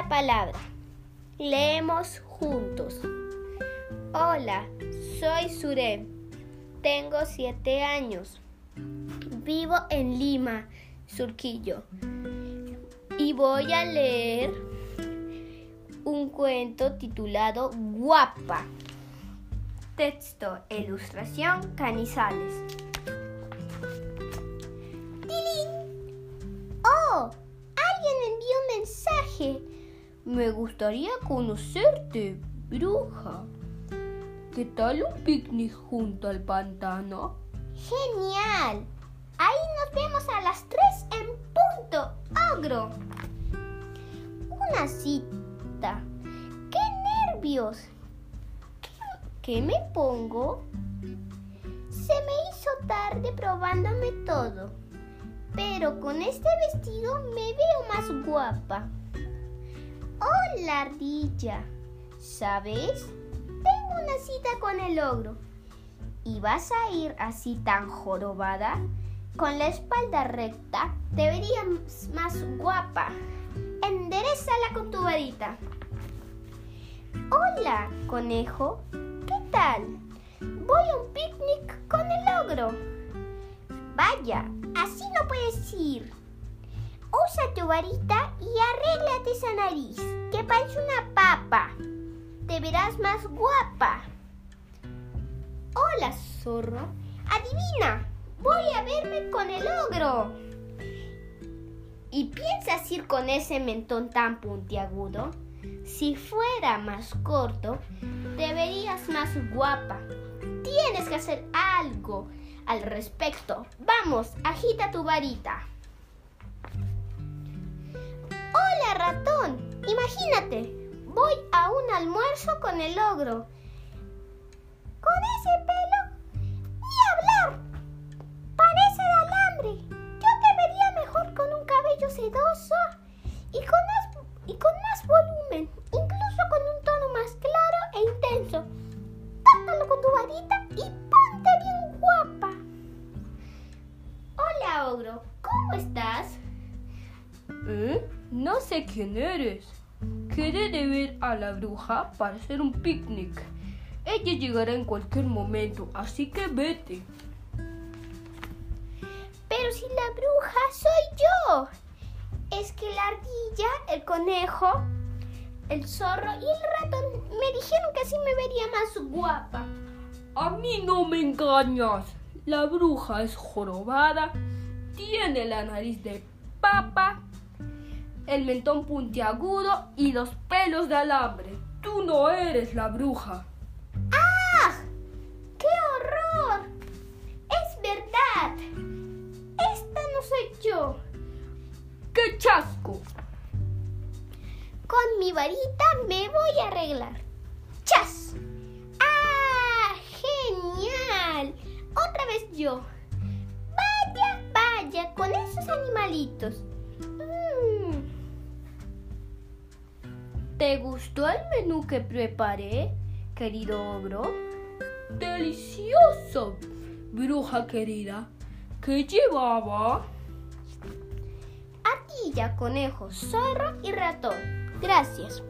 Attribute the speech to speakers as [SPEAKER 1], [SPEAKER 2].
[SPEAKER 1] palabra. Leemos juntos. Hola, soy Surem. Tengo siete años. Vivo en Lima, Surquillo. Y voy a leer un cuento titulado Guapa. Texto, ilustración, Canizales. Me gustaría conocerte, bruja. ¿Qué tal un picnic junto al pantano? Genial. Ahí nos vemos a las tres en punto, ogro. Una cita. ¡Qué nervios! ¿Qué, me pongo? Se me hizo tarde probándome todo, pero con este vestido me veo más guapa. Hola, ardilla. ¿Sabes? Tengo una cita con el ogro. ¿Y vas a ir así tan jorobada? Con la espalda recta, te verías más guapa. Enderezala con tu varita. Hola, conejo. ¿Qué tal? Voy a un picnic con el ogro. Vaya, así no puedes ir. Usa tu varita y arréglate esa nariz, que parece una papa. Te verás más guapa. Hola, zorro. Adivina, voy a verme con el ogro. ¿Y piensas ir con ese mentón tan puntiagudo? Si fuera más corto, te verías más guapa. Tienes que hacer algo al respecto. Vamos, agita tu varita. Imagínate, voy a un almuerzo con el ogro. Con ese pelo, ni hablar. Parece de alambre. Yo te vería mejor con un cabello sedoso y con más, y con más volumen, incluso con un tono más claro e intenso. Tócalo con tu varita y
[SPEAKER 2] ¿Eh? No sé quién eres. Quedé de ver a la bruja para hacer un picnic. Ella llegará en cualquier momento, así que vete.
[SPEAKER 1] Pero si la bruja soy yo. Es que la ardilla, el conejo, el zorro y el ratón me dijeron que así me vería más guapa.
[SPEAKER 2] A mí no me engañas. La bruja es jorobada, tiene la nariz de papa, el mentón puntiagudo y los pelos de alambre. Tú no eres la bruja.
[SPEAKER 1] ¡Ah! ¡Qué horror! Es verdad. Esta no soy yo.
[SPEAKER 2] ¡Qué chasco!
[SPEAKER 1] Con mi varita me voy a arreglar. ¡Chas! ¡Ah! ¡Genial! Otra vez yo. Vaya, vaya, con esos animalitos. ¿Te gustó el menú que preparé, querido ogro?
[SPEAKER 2] ¡Delicioso! Bruja querida, ¿qué llevaba?
[SPEAKER 1] Ardilla, conejo, zorro y ratón. Gracias.